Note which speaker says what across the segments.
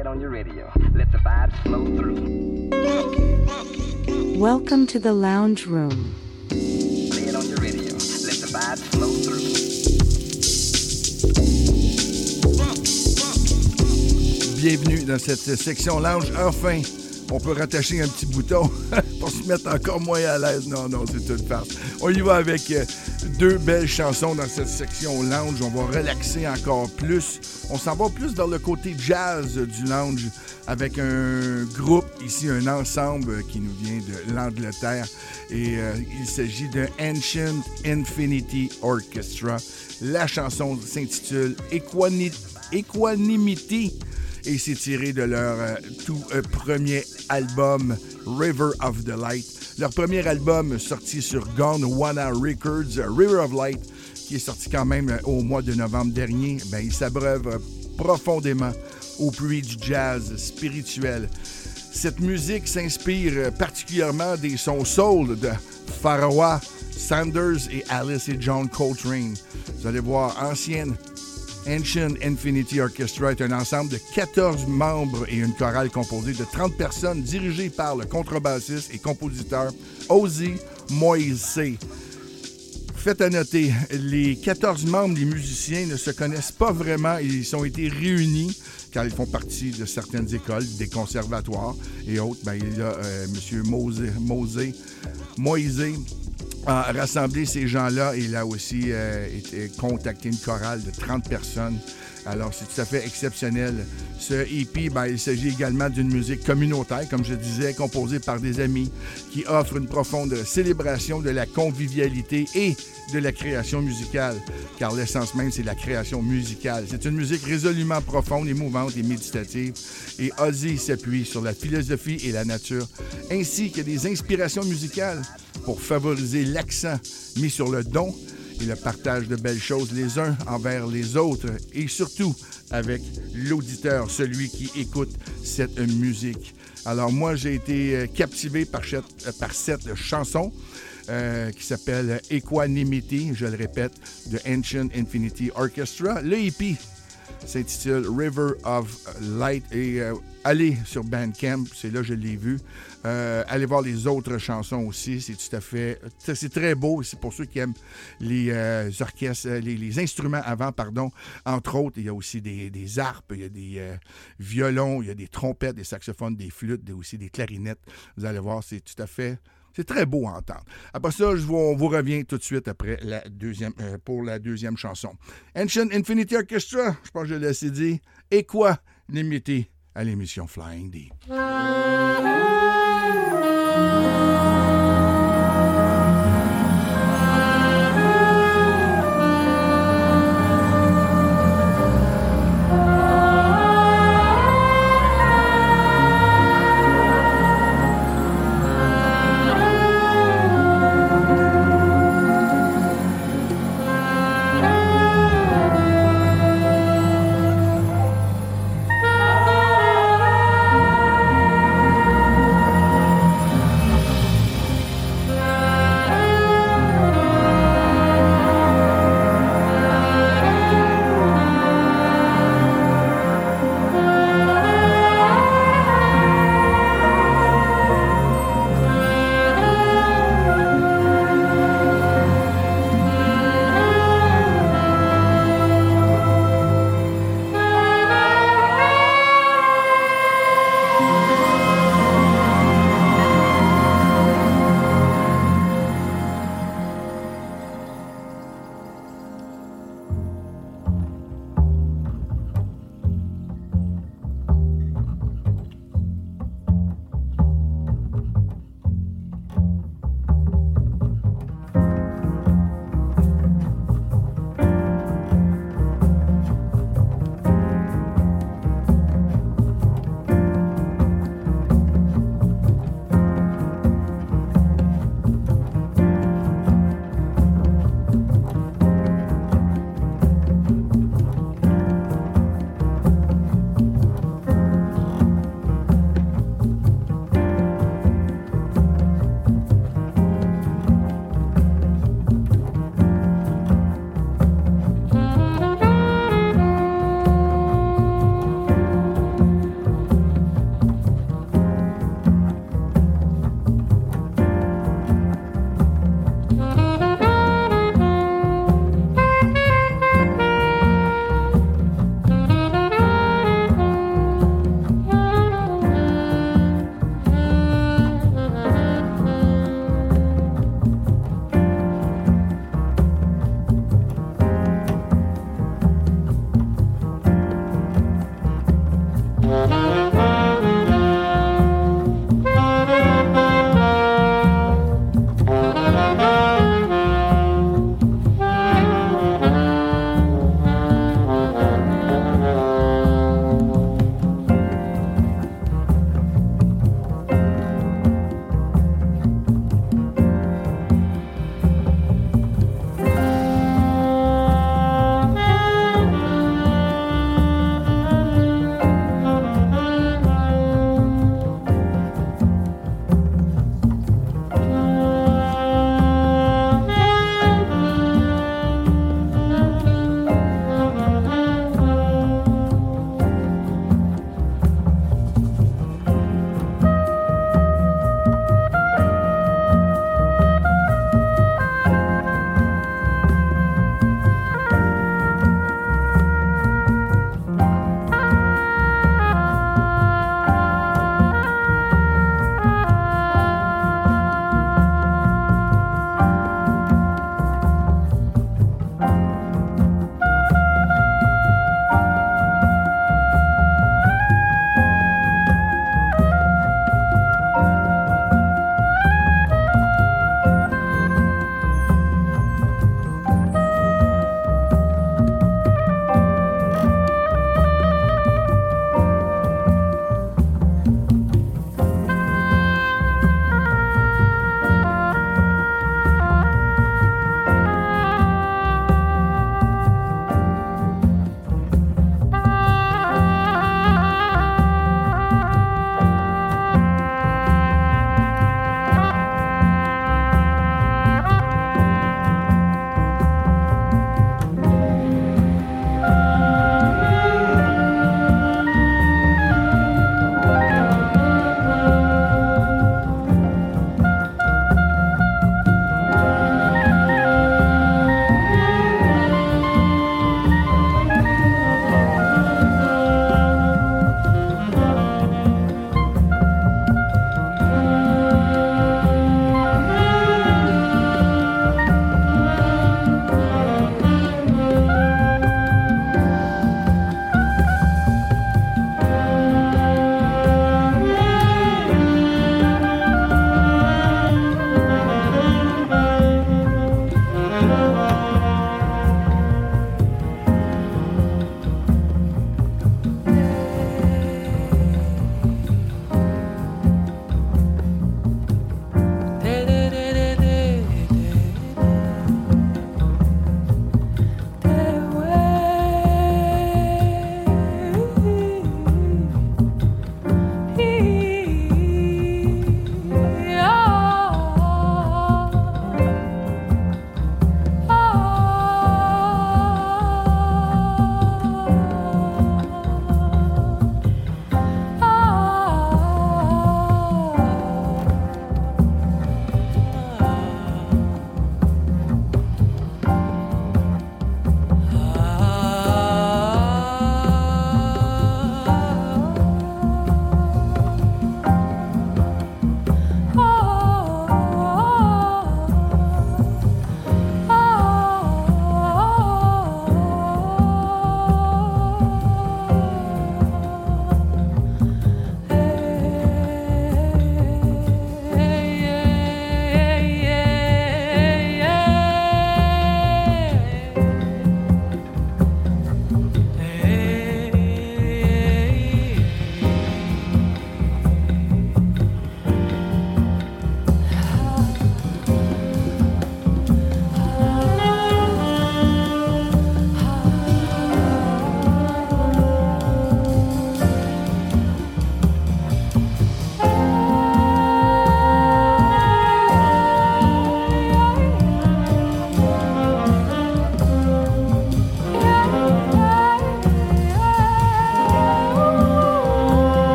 Speaker 1: it on your radio. Let the vibes flow through.
Speaker 2: Welcome to the lounge room.
Speaker 1: Play it on your radio. Let the vibes flow through.
Speaker 3: Bienvenue dans cette section lounge. Enfin, on peut rattacher un petit bouton pour se mettre encore moins à l'aise. Non, non, c'est toute farce. On y va avec euh, deux belles chansons dans cette section lounge. On va relaxer encore plus. On s'en va plus dans le côté jazz du lounge avec un groupe, ici un ensemble qui nous vient de l'Angleterre. Et euh, il s'agit de Ancient Infinity Orchestra. La chanson s'intitule Equani- Equanimity et c'est tiré de leur euh, tout euh, premier album River of the Light. Leur premier album sorti sur Gondwana Records, River of Light, qui est sorti quand même euh, au mois de novembre dernier, ben, il s'abreuve euh, profondément au puits du jazz spirituel. Cette musique s'inspire particulièrement des sons soul de Pharaoh, Sanders et Alice et John Coltrane. Vous allez voir, ancienne Ancient Infinity Orchestra est un ensemble de 14 membres et une chorale composée de 30 personnes dirigée par le contrebassiste et compositeur Ozzy Moise. Faites à noter, les 14 membres des musiciens ne se connaissent pas vraiment. Ils ont été réunis car ils font partie de certaines écoles, des conservatoires et autres. Ben, il y a euh, M. Mose, Mose, Moise a rassemblé ces gens-là. Il a aussi euh, été- contacté une chorale de 30 personnes. Alors, c'est tout à fait exceptionnel. Ce EP, ben, il s'agit également d'une musique communautaire, comme je disais, composée par des amis qui offre une profonde célébration de la convivialité et de la création musicale, car l'essence même, c'est la création musicale. C'est une musique résolument profonde, émouvante et méditative, et Ozzy s'appuie sur la philosophie et la nature, ainsi que des inspirations musicales pour favoriser l'accent mis sur le don et le partage de belles choses les uns envers les autres, et surtout avec l'auditeur, celui qui écoute cette musique. Alors moi, j'ai été euh, captivé par cette, euh, par cette chanson euh, qui s'appelle Equanimity, je le répète, de Ancient Infinity Orchestra. Le EP s'intitule River of Light et allez sur Bandcamp, c'est là que je l'ai vu. Euh, allez voir les autres chansons aussi, c'est tout à fait, c'est très beau, c'est pour ceux qui aiment les euh, orchestres, euh, les, les instruments avant, pardon. Entre autres, il y a aussi des, des harpes, il y a des euh, violons, il y a des trompettes, des saxophones, des flûtes, des- aussi des clarinettes. Vous allez voir, c'est tout à fait c'est très beau à entendre. Après ça, je vous, on vous revient tout de suite après la deuxième, pour la deuxième chanson. Ancient Infinity Orchestra, je pense que je l'ai assez dit. Et quoi limité à l'émission Flying D.
Speaker 4: Música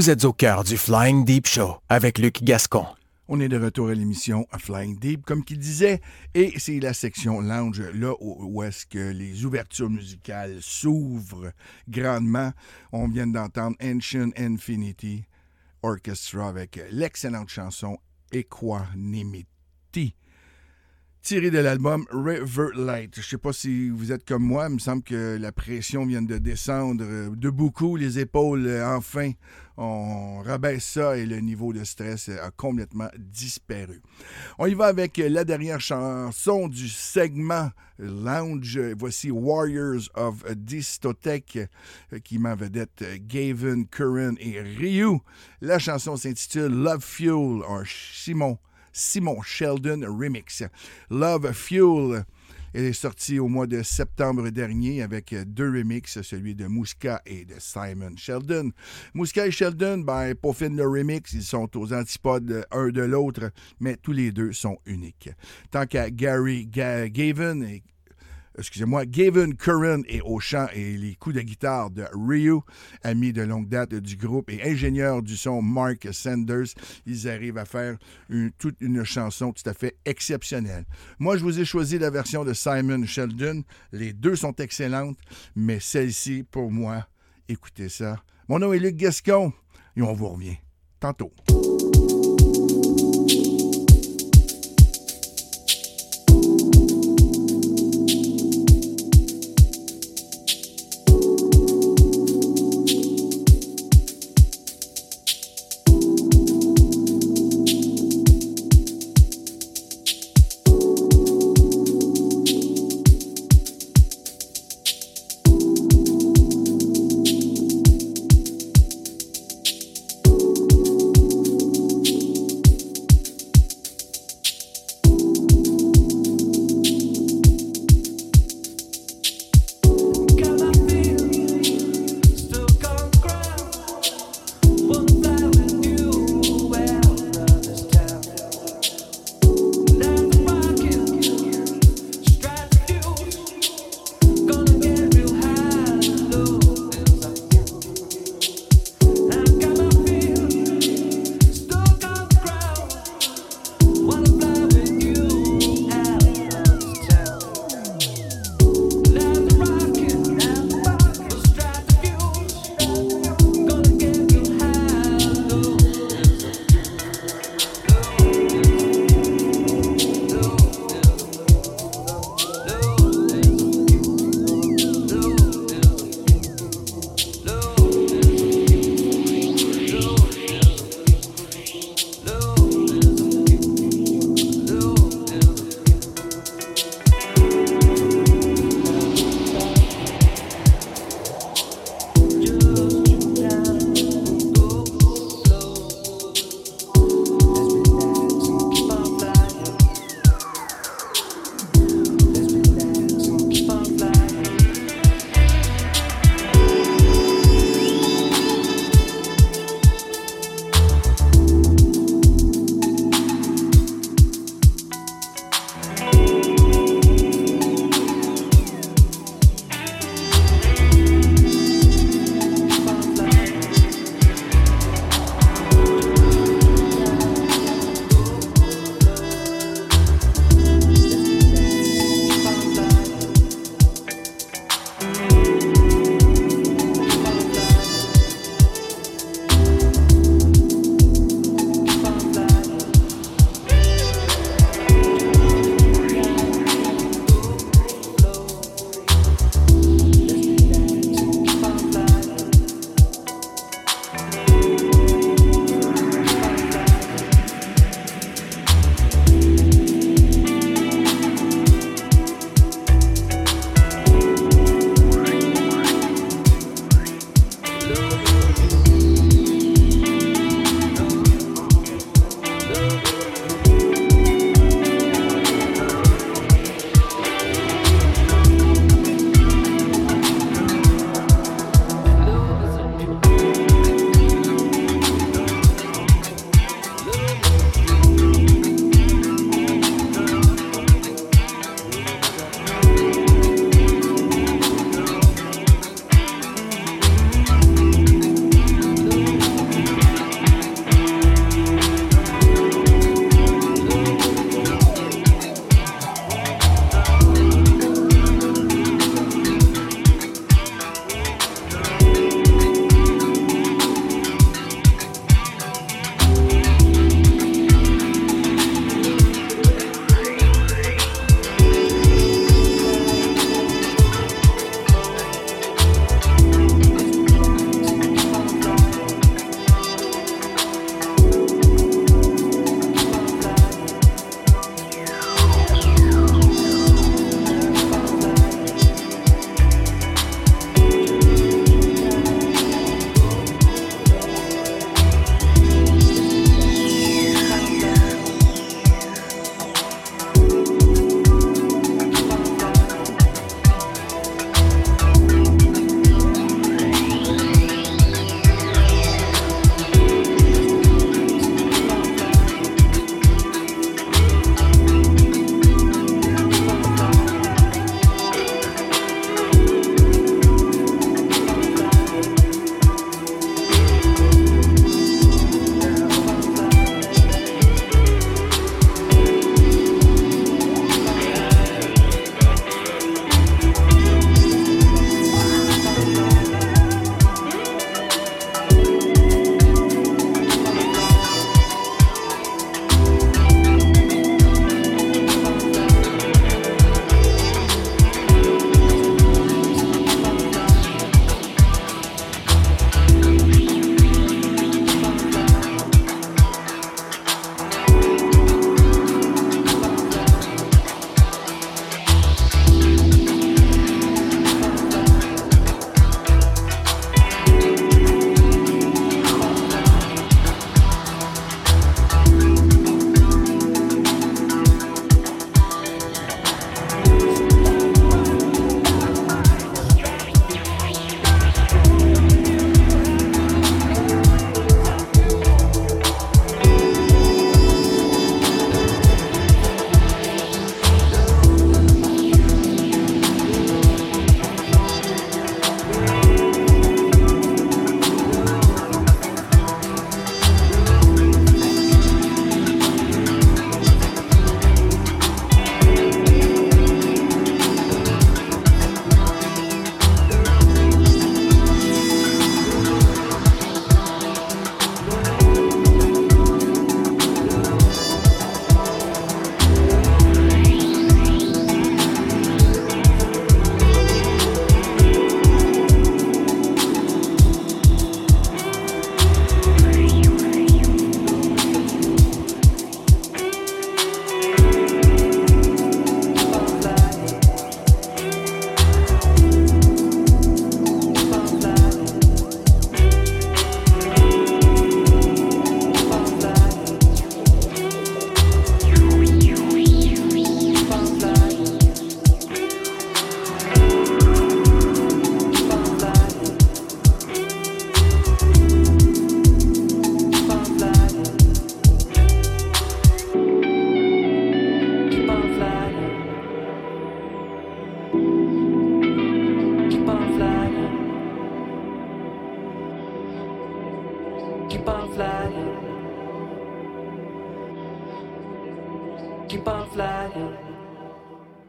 Speaker 4: Vous êtes au cœur du Flying Deep Show avec Luc Gascon.
Speaker 3: On est de retour à l'émission Flying Deep, comme qu'il disait, et c'est la section lounge, là où, est-ce que les ouvertures musicales s'ouvrent grandement. On vient d'entendre Ancient Infinity Orchestra avec l'excellente chanson Equanimity tiré de l'album River Light. Je ne sais pas si vous êtes comme moi, il me semble que la pression vient de descendre de beaucoup, les épaules, enfin, on rabaisse ça et le niveau de stress a complètement disparu. On y va avec la dernière chanson du segment Lounge. Voici Warriors of Distotech qui m'a vedette Gavin Curran et Ryu. La chanson s'intitule Love Fuel, un Simon Simon Sheldon Remix. Love Fuel est sorti au mois de septembre dernier avec deux remixes, celui de Mouska et de Simon Sheldon. Mouska et Sheldon, ben, pour finir le remix, ils sont aux antipodes un de l'autre, mais tous les deux sont uniques. Tant qu'à Gary Gavin et excusez-moi, Gavin Curran est au chant et les coups de guitare de Ryu, ami de longue date du groupe et ingénieur du son Mark Sanders. Ils arrivent à faire une, toute une chanson tout à fait exceptionnelle. Moi, je vous ai choisi la version de Simon Sheldon. Les deux sont excellentes, mais celle-ci, pour moi, écoutez ça. Mon nom est Luc Gascon et on vous revient tantôt.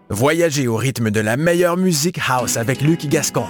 Speaker 4: Voyagez au rythme de la meilleure musique house avec Luc Gascon.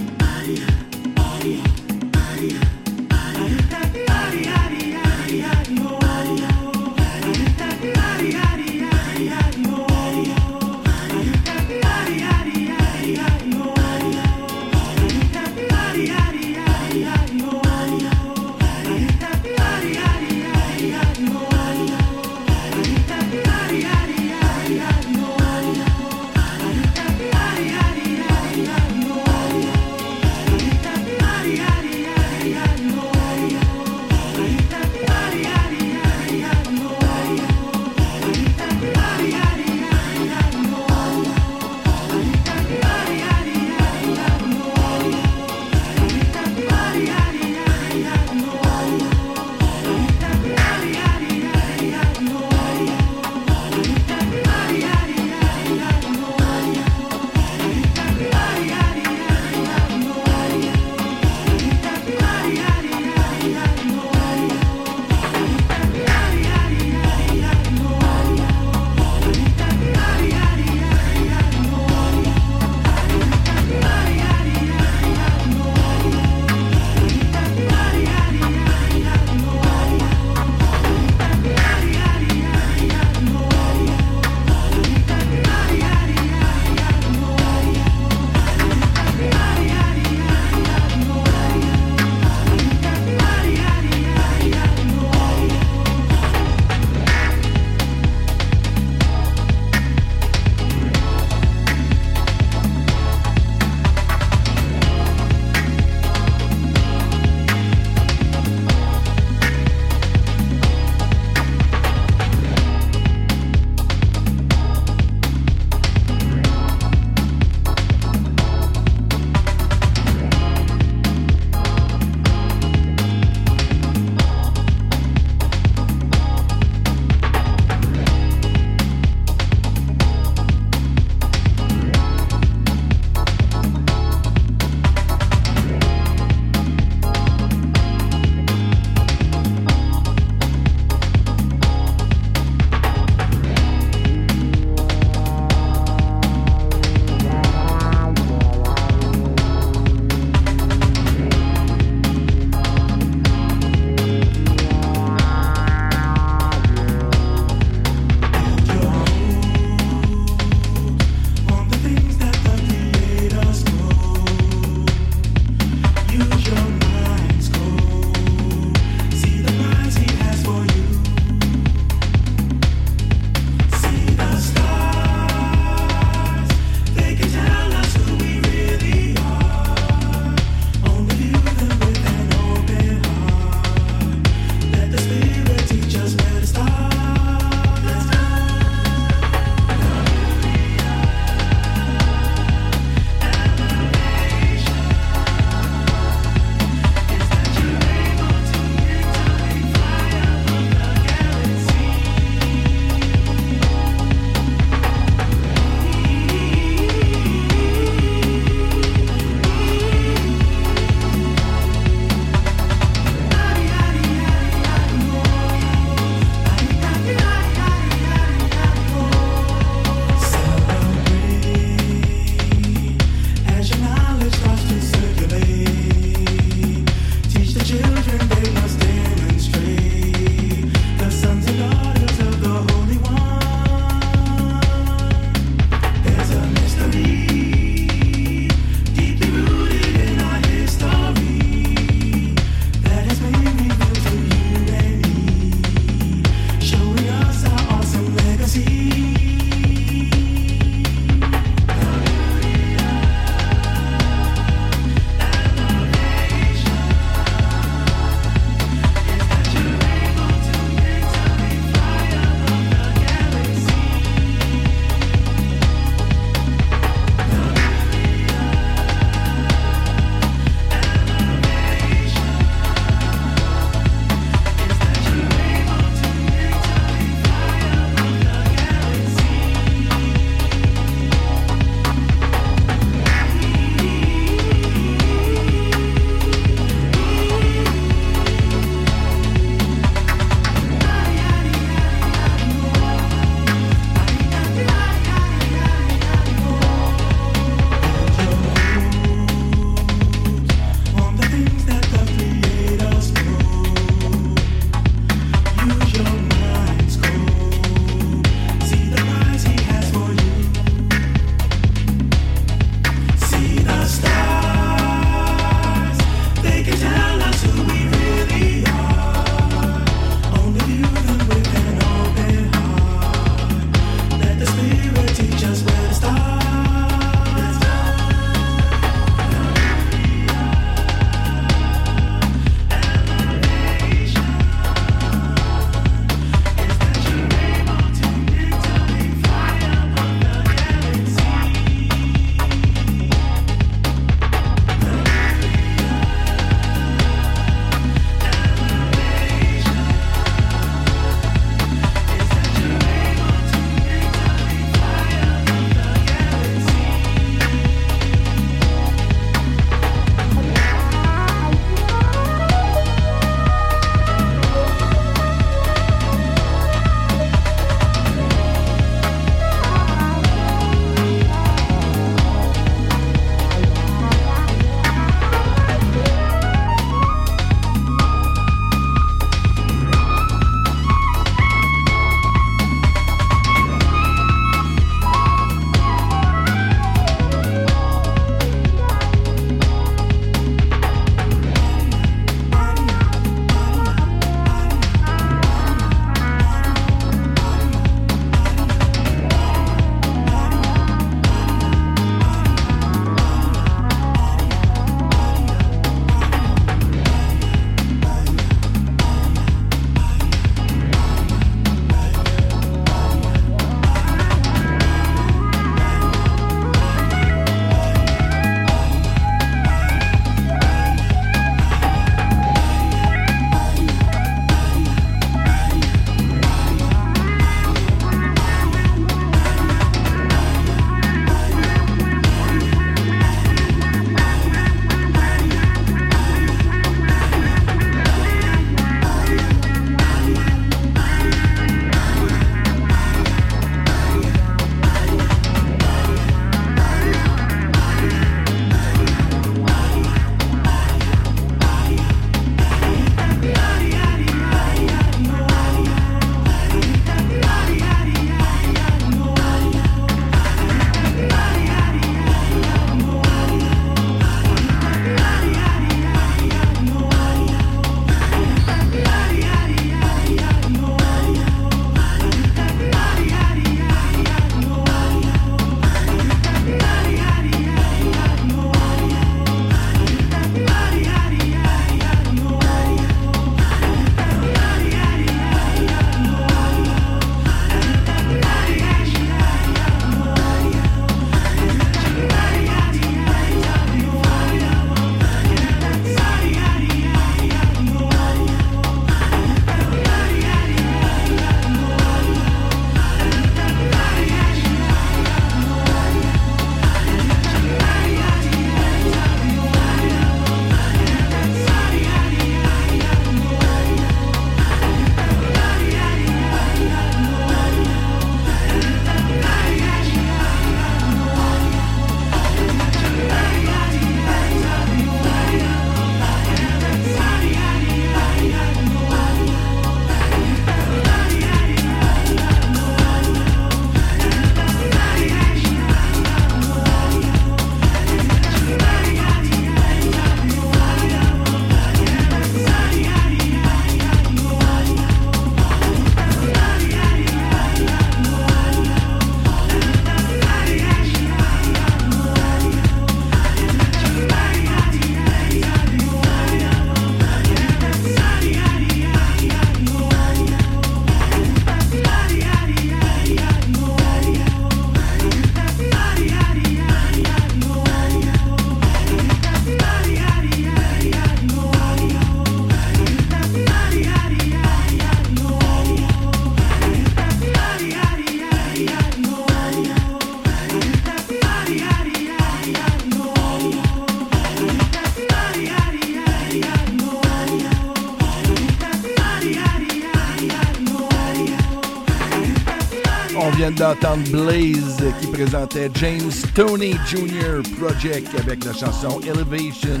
Speaker 3: Vient d'entendre Blaze qui présentait James Tony Jr. Project avec la chanson Elevation,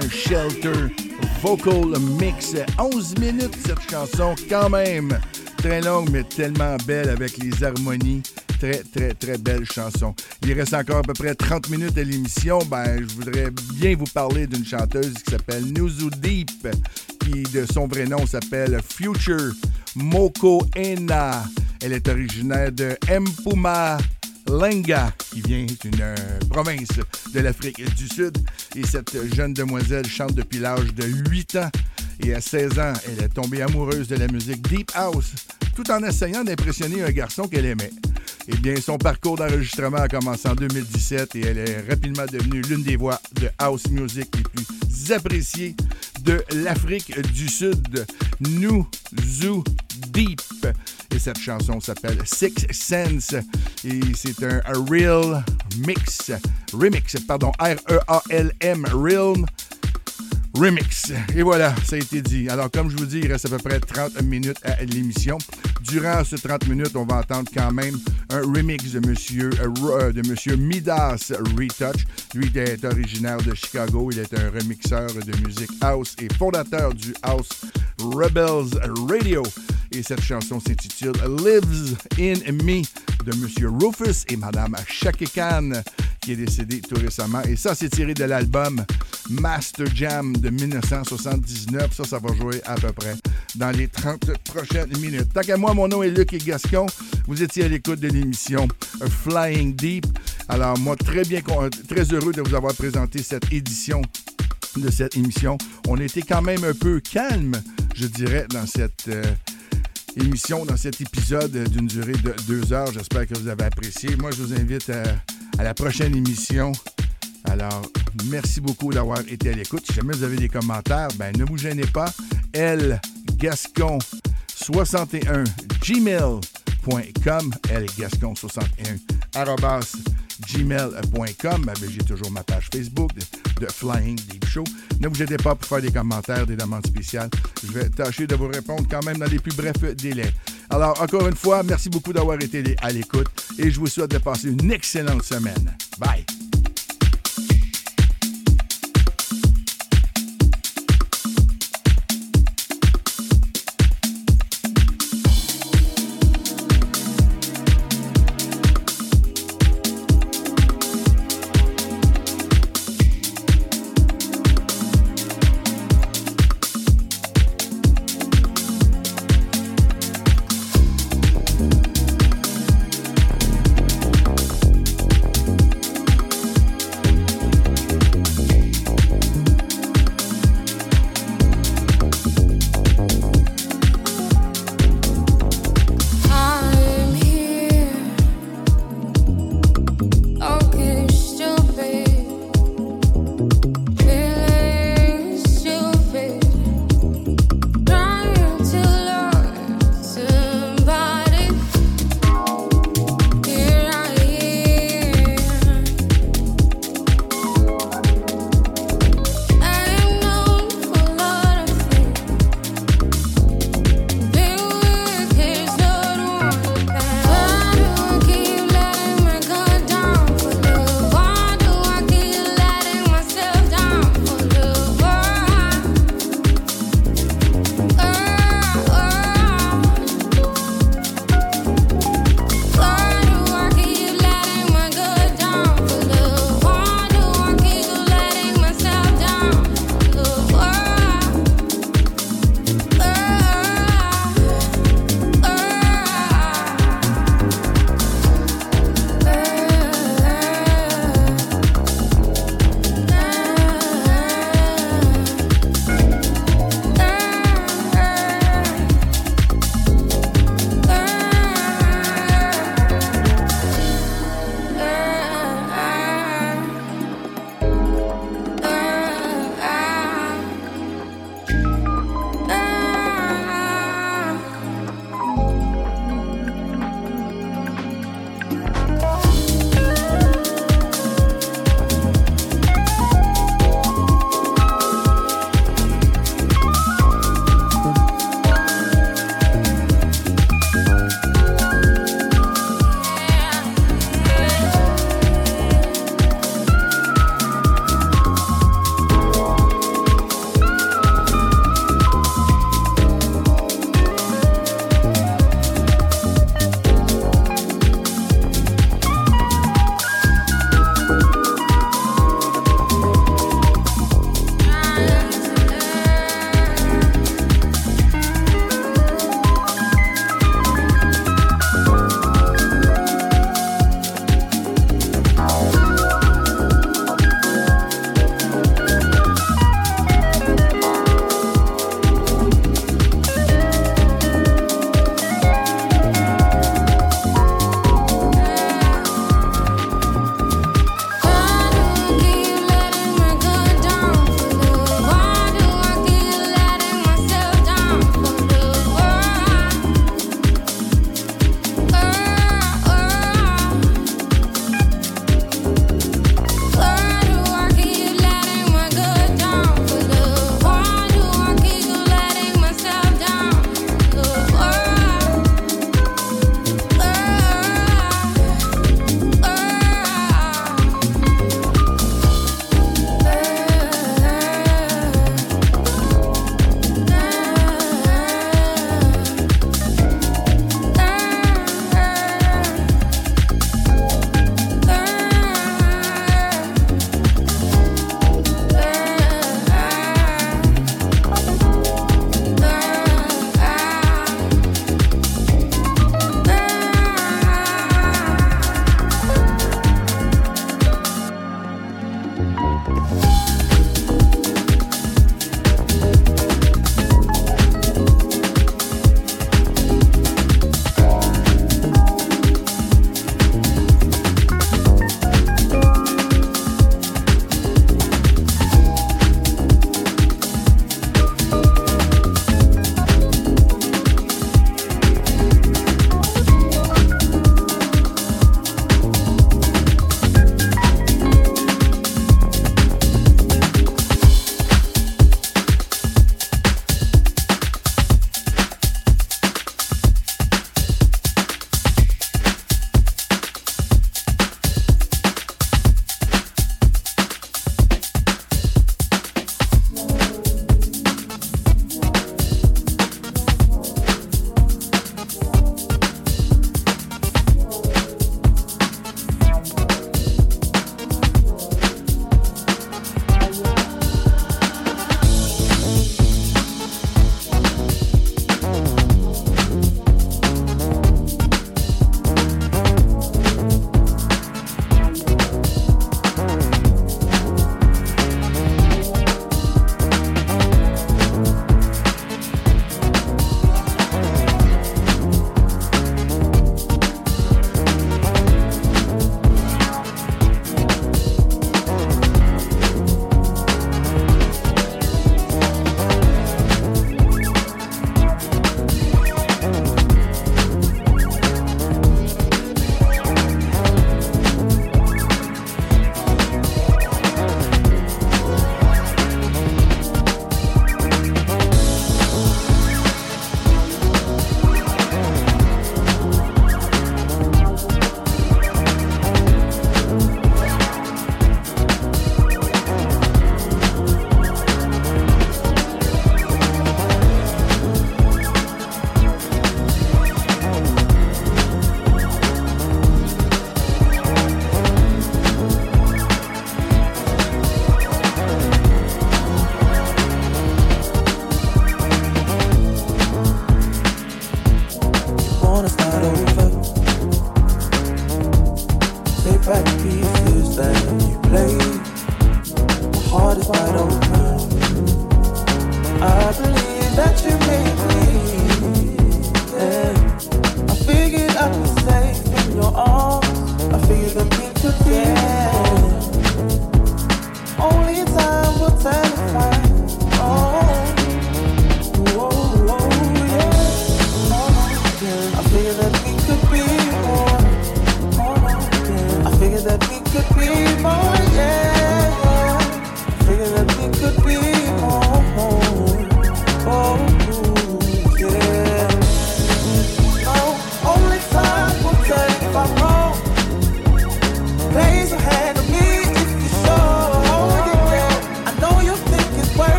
Speaker 3: un shelter vocal mix. 11 minutes cette chanson quand même. Très longue mais tellement belle avec les harmonies. Très, très, très belle chanson. Il reste encore à peu près 30 minutes à l'émission. Ben, je voudrais bien vous parler d'une chanteuse qui s'appelle Nuzu Deep, qui de son vrai nom s'appelle Future Moko Ena. Elle est originaire de Mpuma Lenga, qui vient d'une euh, province de l'Afrique du Sud. Et cette jeune demoiselle chante depuis l'âge de 8 ans. Et à 16 ans, elle est tombée amoureuse de la musique Deep House, tout en essayant d'impressionner un garçon qu'elle aimait. Eh bien, son parcours d'enregistrement a commencé en 2017 et elle est rapidement devenue l'une des voix de house music les plus appréciées de l'Afrique du Sud, Zoo Deep. Et cette chanson s'appelle Six Sense et c'est un, un real mix, remix, pardon, R-E-A-L-M, real remix. Et voilà, ça a été dit. Alors, comme je vous dis, il reste à peu près 30 minutes à l'émission. Durant ces 30 minutes, on va entendre quand même un remix de Monsieur, euh, de monsieur Midas Retouch. Lui est originaire de Chicago. Il est un remixeur de musique house et fondateur du House Rebels Radio. Et cette chanson s'intitule Lives in Me de Monsieur Rufus et Madame Shaki Khan qui est décédé tout récemment. Et ça, c'est tiré de l'album Master Jam 1979. Ça, ça va jouer à peu près dans les 30 prochaines minutes. Tant qu'à moi, mon nom est Luc et Gascon. Vous étiez à l'écoute de l'émission Flying Deep. Alors, moi, très bien, très heureux de vous avoir présenté cette édition de cette émission. On était quand même un peu calme, je dirais, dans cette euh, émission, dans cet épisode d'une durée de deux heures. J'espère que vous avez apprécié. Moi, je vous invite à la prochaine émission. Alors, merci beaucoup d'avoir été à l'écoute. Si jamais vous avez des commentaires, ben ne vous gênez pas. L Gascon 61 gmail.com L Gascon 61 gmail.com. Ben, J'ai toujours ma page Facebook de, de, Flying Deep Show. Ne vous gênez pas pour faire des commentaires, des demandes spéciales. Je vais tâcher de vous répondre quand même dans les plus brefs délais. Alors, encore une fois, merci beaucoup d'avoir été à l'écoute et je vous souhaite de passer une excellente semaine. Bye!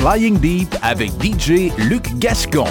Speaker 4: Flying Deep avec DJ Luc Gascon.